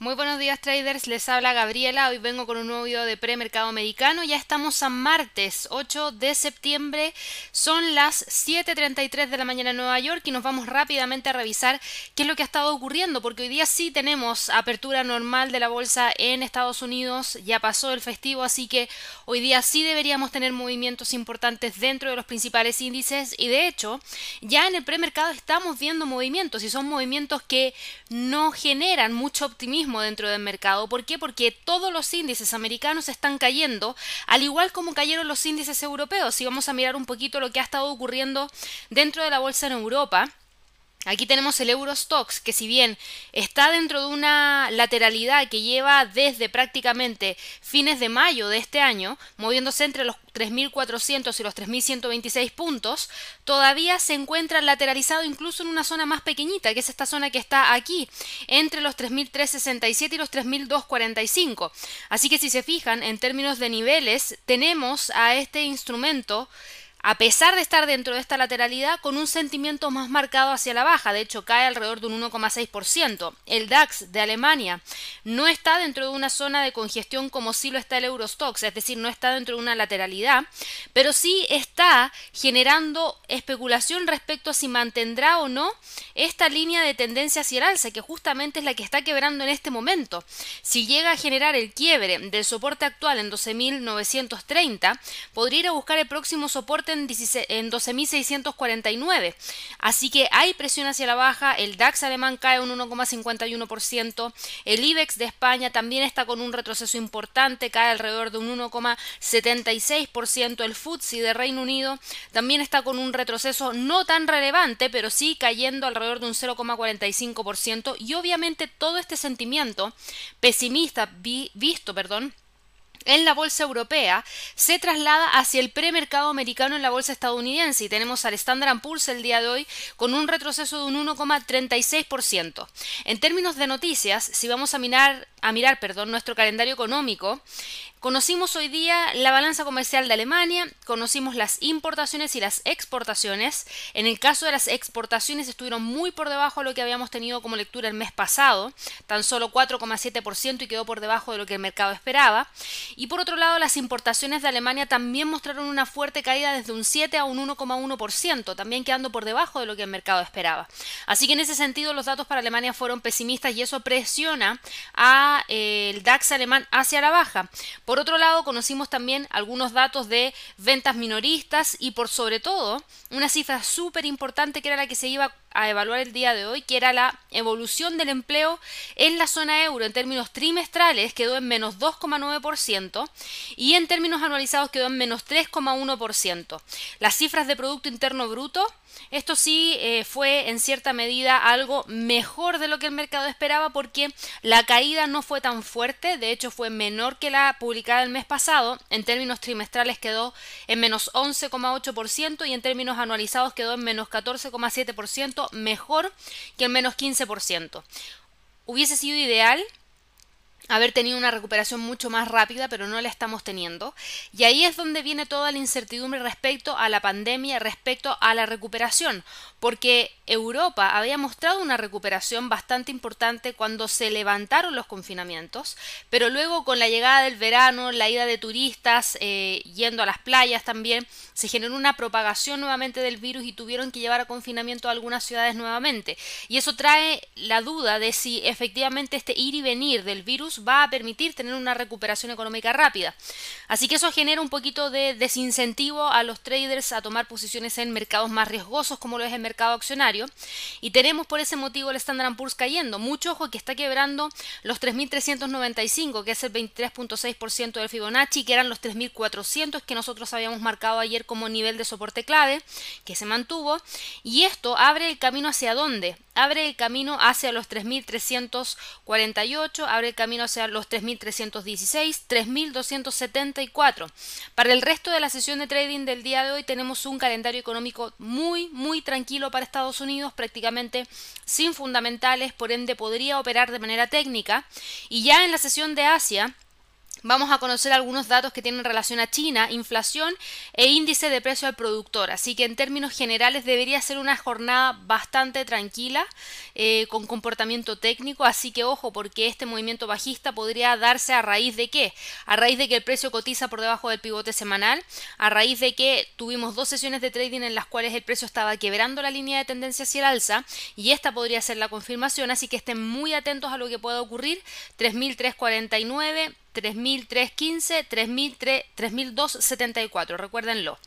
Muy buenos días traders, les habla Gabriela, hoy vengo con un nuevo video de premercado americano, ya estamos a martes 8 de septiembre, son las 7.33 de la mañana en Nueva York y nos vamos rápidamente a revisar qué es lo que ha estado ocurriendo, porque hoy día sí tenemos apertura normal de la bolsa en Estados Unidos, ya pasó el festivo, así que hoy día sí deberíamos tener movimientos importantes dentro de los principales índices. Y de hecho ya en el premercado estamos viendo movimientos y son movimientos que no generan mucho optimismo dentro del mercado. ¿Por qué? Porque todos los índices americanos están cayendo, al igual como cayeron los índices europeos. Si vamos a mirar un poquito lo que ha estado ocurriendo dentro de la bolsa en Europa, Aquí tenemos el Eurostox, que si bien está dentro de una lateralidad que lleva desde prácticamente fines de mayo de este año, moviéndose entre los 3.400 y los 3.126 puntos, todavía se encuentra lateralizado incluso en una zona más pequeñita, que es esta zona que está aquí, entre los 3.367 y los 3.245. Así que si se fijan, en términos de niveles, tenemos a este instrumento a pesar de estar dentro de esta lateralidad, con un sentimiento más marcado hacia la baja, de hecho cae alrededor de un 1,6%. El DAX de Alemania no está dentro de una zona de congestión como sí lo está el Eurostox, es decir, no está dentro de una lateralidad, pero sí está generando especulación respecto a si mantendrá o no esta línea de tendencia hacia el alza, que justamente es la que está quebrando en este momento. Si llega a generar el quiebre del soporte actual en 12.930, podría ir a buscar el próximo soporte en, 12.649. Así que hay presión hacia la baja, el DAX alemán cae un 1,51%, el IBEX de España también está con un retroceso importante, cae alrededor de un 1,76%, el FTSE de Reino Unido también está con un retroceso no tan relevante, pero sí cayendo alrededor de un 0,45% y obviamente todo este sentimiento pesimista visto, perdón, en la bolsa europea se traslada hacia el premercado americano en la bolsa estadounidense y tenemos al Standard Poor's el día de hoy con un retroceso de un 1,36%. En términos de noticias, si vamos a mirar, a mirar perdón, nuestro calendario económico, Conocimos hoy día la balanza comercial de Alemania, conocimos las importaciones y las exportaciones. En el caso de las exportaciones estuvieron muy por debajo de lo que habíamos tenido como lectura el mes pasado, tan solo 4,7% y quedó por debajo de lo que el mercado esperaba. Y por otro lado, las importaciones de Alemania también mostraron una fuerte caída desde un 7 a un 1,1%, también quedando por debajo de lo que el mercado esperaba. Así que en ese sentido los datos para Alemania fueron pesimistas y eso presiona al eh, DAX alemán hacia la baja. Por otro lado, conocimos también algunos datos de ventas minoristas y por sobre todo una cifra súper importante que era la que se iba a evaluar el día de hoy, que era la evolución del empleo en la zona euro. En términos trimestrales quedó en menos 2,9% y en términos anualizados quedó en menos 3,1%. Las cifras de Producto Interno Bruto esto sí eh, fue en cierta medida algo mejor de lo que el mercado esperaba porque la caída no fue tan fuerte, de hecho fue menor que la publicada el mes pasado, en términos trimestrales quedó en menos 11,8% y en términos anualizados quedó en menos 14,7%, mejor que el menos 15%. Hubiese sido ideal haber tenido una recuperación mucho más rápida, pero no la estamos teniendo. Y ahí es donde viene toda la incertidumbre respecto a la pandemia, respecto a la recuperación, porque Europa había mostrado una recuperación bastante importante cuando se levantaron los confinamientos, pero luego con la llegada del verano, la ida de turistas, eh, yendo a las playas también, se generó una propagación nuevamente del virus y tuvieron que llevar a confinamiento a algunas ciudades nuevamente. Y eso trae la duda de si efectivamente este ir y venir del virus va a permitir tener una recuperación económica rápida. Así que eso genera un poquito de desincentivo a los traders a tomar posiciones en mercados más riesgosos como lo es el mercado accionario. Y tenemos por ese motivo el Standard Poor's cayendo. Mucho ojo que está quebrando los 3.395, que es el 23.6% del Fibonacci, que eran los 3.400 que nosotros habíamos marcado ayer como nivel de soporte clave, que se mantuvo. Y esto abre el camino hacia dónde? Abre el camino hacia los 3.348, abre el camino hacia los 3.316, 3.274. Para el resto de la sesión de trading del día de hoy tenemos un calendario económico muy, muy tranquilo para Estados Unidos, prácticamente sin fundamentales, por ende podría operar de manera técnica. Y ya en la sesión de Asia, Vamos a conocer algunos datos que tienen relación a China, inflación e índice de precio al productor. Así que en términos generales debería ser una jornada bastante tranquila, eh, con comportamiento técnico. Así que ojo, porque este movimiento bajista podría darse a raíz de qué? A raíz de que el precio cotiza por debajo del pivote semanal, a raíz de que tuvimos dos sesiones de trading en las cuales el precio estaba quebrando la línea de tendencia hacia el alza y esta podría ser la confirmación. Así que estén muy atentos a lo que pueda ocurrir. 3.349 3.315, 3.274, recuérdenlo.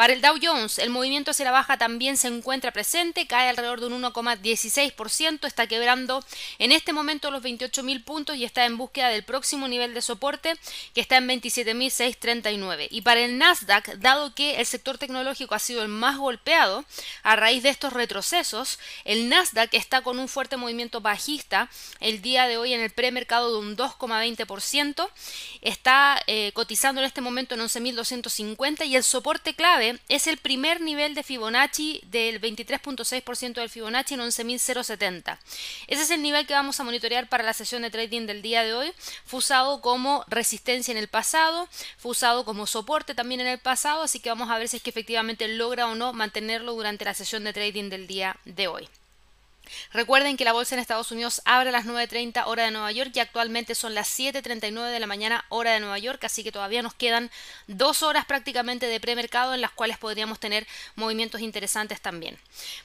Para el Dow Jones, el movimiento hacia la baja también se encuentra presente, cae alrededor de un 1,16%, está quebrando en este momento los 28.000 puntos y está en búsqueda del próximo nivel de soporte que está en 27.639. Y para el Nasdaq, dado que el sector tecnológico ha sido el más golpeado a raíz de estos retrocesos, el Nasdaq está con un fuerte movimiento bajista el día de hoy en el premercado de un 2,20%, está eh, cotizando en este momento en 11.250 y el soporte es el primer nivel de Fibonacci del 23.6% del Fibonacci en 11.070. Ese es el nivel que vamos a monitorear para la sesión de trading del día de hoy. Fue usado como resistencia en el pasado, fue usado como soporte también en el pasado, así que vamos a ver si es que efectivamente logra o no mantenerlo durante la sesión de trading del día de hoy. Recuerden que la bolsa en Estados Unidos abre a las 9.30 hora de Nueva York y actualmente son las 7.39 de la mañana hora de Nueva York, así que todavía nos quedan dos horas prácticamente de premercado en las cuales podríamos tener movimientos interesantes también.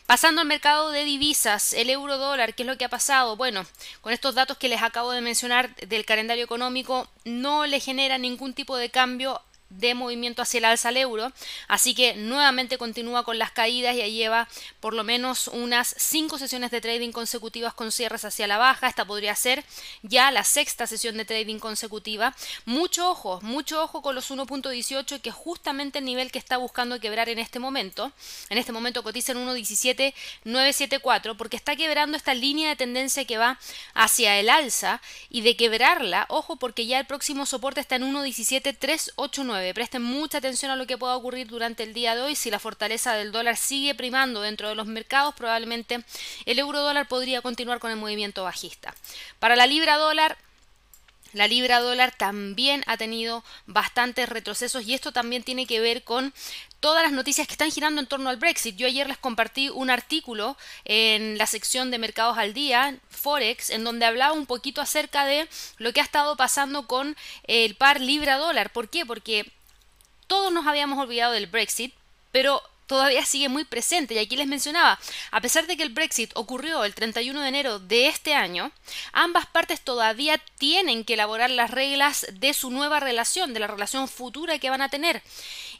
Pasando al mercado de divisas, el euro dólar, ¿qué es lo que ha pasado? Bueno, con estos datos que les acabo de mencionar del calendario económico, no le genera ningún tipo de cambio de movimiento hacia el alza al euro, así que nuevamente continúa con las caídas, ya lleva por lo menos unas 5 sesiones de trading consecutivas con cierres hacia la baja, esta podría ser ya la sexta sesión de trading consecutiva. Mucho ojo, mucho ojo con los 1.18 que es justamente el nivel que está buscando quebrar en este momento. En este momento cotiza en 1.17974 porque está quebrando esta línea de tendencia que va hacia el alza y de quebrarla, ojo porque ya el próximo soporte está en 1.17389 Presten mucha atención a lo que pueda ocurrir durante el día de hoy. Si la fortaleza del dólar sigue primando dentro de los mercados, probablemente el euro dólar podría continuar con el movimiento bajista. Para la libra dólar, la libra dólar también ha tenido bastantes retrocesos y esto también tiene que ver con todas las noticias que están girando en torno al Brexit. Yo ayer les compartí un artículo en la sección de mercados al día, Forex, en donde hablaba un poquito acerca de lo que ha estado pasando con el par libra dólar. ¿Por qué? Porque todos nos habíamos olvidado del Brexit, pero todavía sigue muy presente. Y aquí les mencionaba, a pesar de que el Brexit ocurrió el 31 de enero de este año, ambas partes todavía tienen que elaborar las reglas de su nueva relación, de la relación futura que van a tener.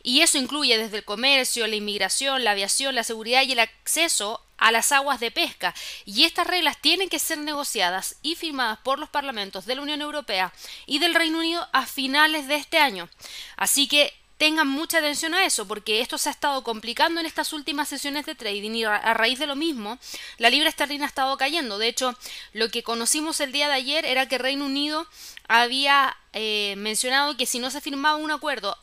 Y eso incluye desde el comercio, la inmigración, la aviación, la seguridad y el acceso a las aguas de pesca. Y estas reglas tienen que ser negociadas y firmadas por los parlamentos de la Unión Europea y del Reino Unido a finales de este año. Así que tengan mucha atención a eso, porque esto se ha estado complicando en estas últimas sesiones de trading y a raíz de lo mismo, la libra esterlina ha estado cayendo. De hecho, lo que conocimos el día de ayer era que Reino Unido había eh, mencionado que si no se firmaba un acuerdo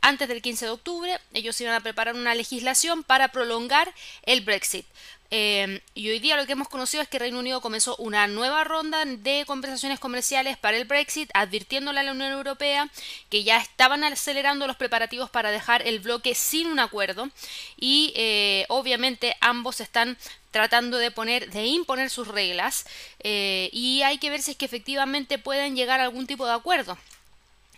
antes del 15 de octubre, ellos iban a preparar una legislación para prolongar el Brexit. Em, y hoy día lo que hemos conocido es que Reino Unido comenzó una nueva ronda de conversaciones comerciales para el Brexit, advirtiéndole a la Unión Europea que ya estaban acelerando los preparativos para dejar el bloque sin un acuerdo y eh, obviamente ambos están tratando de poner, de imponer sus reglas eh, y hay que ver si es que efectivamente pueden llegar a algún tipo de acuerdo.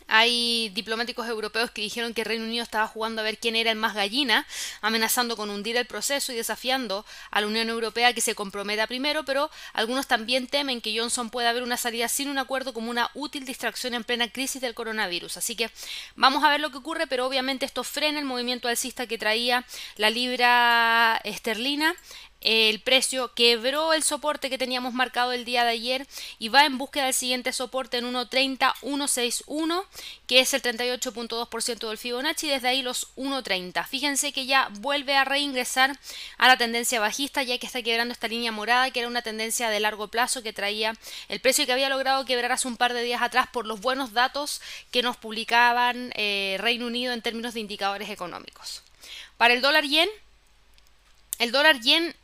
Hay diplomáticos europeos que dijeron que Reino Unido estaba jugando a ver quién era el más gallina, amenazando con hundir el proceso y desafiando a la Unión Europea que se comprometa primero, pero algunos también temen que Johnson pueda haber una salida sin un acuerdo como una útil distracción en plena crisis del coronavirus. Así que vamos a ver lo que ocurre, pero obviamente esto frena el movimiento alcista que traía la libra esterlina el precio quebró el soporte que teníamos marcado el día de ayer y va en búsqueda del siguiente soporte en 1.30, 1.61, que es el 38.2% del Fibonacci, y desde ahí los 1.30. Fíjense que ya vuelve a reingresar a la tendencia bajista, ya que está quebrando esta línea morada, que era una tendencia de largo plazo que traía el precio que había logrado quebrar hace un par de días atrás por los buenos datos que nos publicaban eh, Reino Unido en términos de indicadores económicos. Para el dólar yen, el dólar yen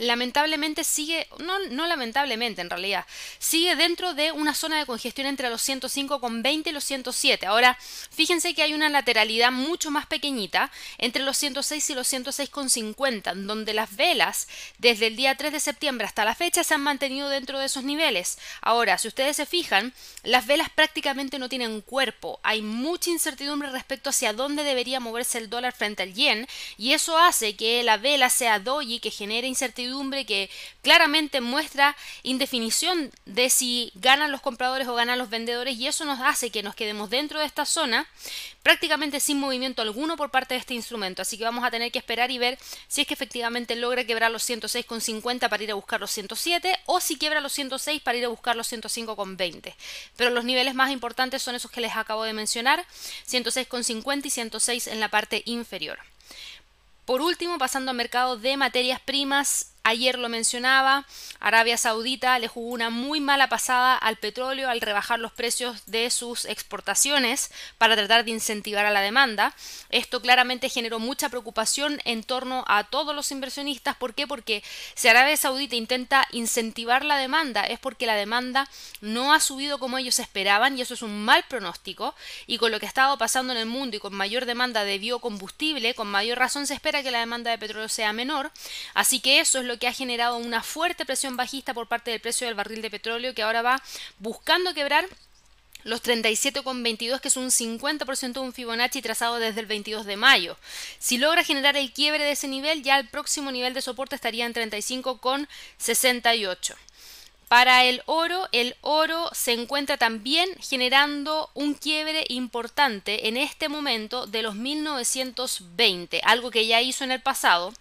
lamentablemente sigue, no, no lamentablemente en realidad, sigue dentro de una zona de congestión entre los 105,20 y los 107. Ahora, fíjense que hay una lateralidad mucho más pequeñita entre los 106 y los 106,50, donde las velas desde el día 3 de septiembre hasta la fecha se han mantenido dentro de esos niveles. Ahora, si ustedes se fijan, las velas prácticamente no tienen cuerpo. Hay mucha incertidumbre respecto hacia dónde debería moverse el dólar frente al yen y eso hace que la vela sea doji, que genere incertidumbre, que claramente muestra indefinición de si ganan los compradores o ganan los vendedores y eso nos hace que nos quedemos dentro de esta zona prácticamente sin movimiento alguno por parte de este instrumento. Así que vamos a tener que esperar y ver si es que efectivamente logra quebrar los 106,50 para ir a buscar los 107 o si quiebra los 106 para ir a buscar los 105,20. Pero los niveles más importantes son esos que les acabo de mencionar, 106,50 y 106 en la parte inferior. Por último, pasando al mercado de materias primas, Ayer lo mencionaba, Arabia Saudita le jugó una muy mala pasada al petróleo al rebajar los precios de sus exportaciones para tratar de incentivar a la demanda. Esto claramente generó mucha preocupación en torno a todos los inversionistas. ¿Por qué? Porque si Arabia Saudita intenta incentivar la demanda es porque la demanda no ha subido como ellos esperaban y eso es un mal pronóstico. Y con lo que ha estado pasando en el mundo y con mayor demanda de biocombustible, con mayor razón se espera que la demanda de petróleo sea menor. Así que eso es lo que ha generado una fuerte presión bajista por parte del precio del barril de petróleo que ahora va buscando quebrar los 37,22 que es un 50% de un Fibonacci trazado desde el 22 de mayo. Si logra generar el quiebre de ese nivel, ya el próximo nivel de soporte estaría en 35,68. Para el oro, el oro se encuentra también generando un quiebre importante en este momento de los 1920, algo que ya hizo en el pasado.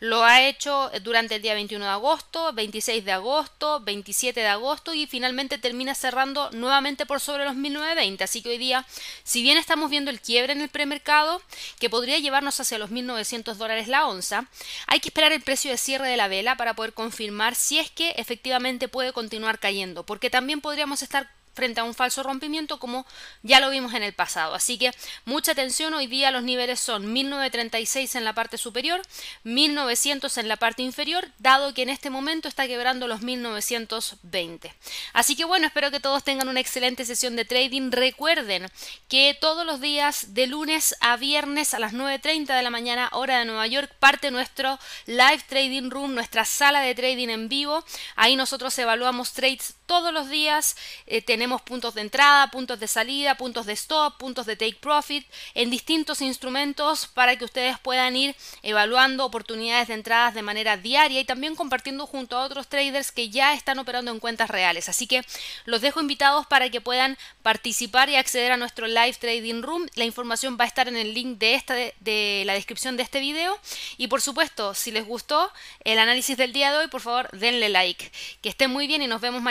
Lo ha hecho durante el día 21 de agosto, 26 de agosto, 27 de agosto y finalmente termina cerrando nuevamente por sobre los 1920. Así que hoy día, si bien estamos viendo el quiebre en el premercado, que podría llevarnos hacia los 1900 dólares la onza, hay que esperar el precio de cierre de la vela para poder confirmar si es que efectivamente puede continuar cayendo, porque también podríamos estar frente a un falso rompimiento como ya lo vimos en el pasado. Así que mucha atención, hoy día los niveles son 1936 en la parte superior, 1900 en la parte inferior, dado que en este momento está quebrando los 1920. Así que bueno, espero que todos tengan una excelente sesión de trading. Recuerden que todos los días de lunes a viernes a las 9.30 de la mañana hora de Nueva York parte nuestro live trading room, nuestra sala de trading en vivo. Ahí nosotros evaluamos trades todos los días. Eh, tenemos puntos de entrada, puntos de salida, puntos de stop, puntos de take profit en distintos instrumentos para que ustedes puedan ir evaluando oportunidades de entradas de manera diaria y también compartiendo junto a otros traders que ya están operando en cuentas reales. Así que los dejo invitados para que puedan participar y acceder a nuestro live trading room. La información va a estar en el link de, esta, de la descripción de este video. Y por supuesto, si les gustó el análisis del día de hoy, por favor denle like. Que estén muy bien y nos vemos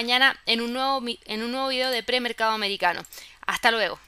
en un nuevo, en un nuevo video de premercado americano. Hasta luego.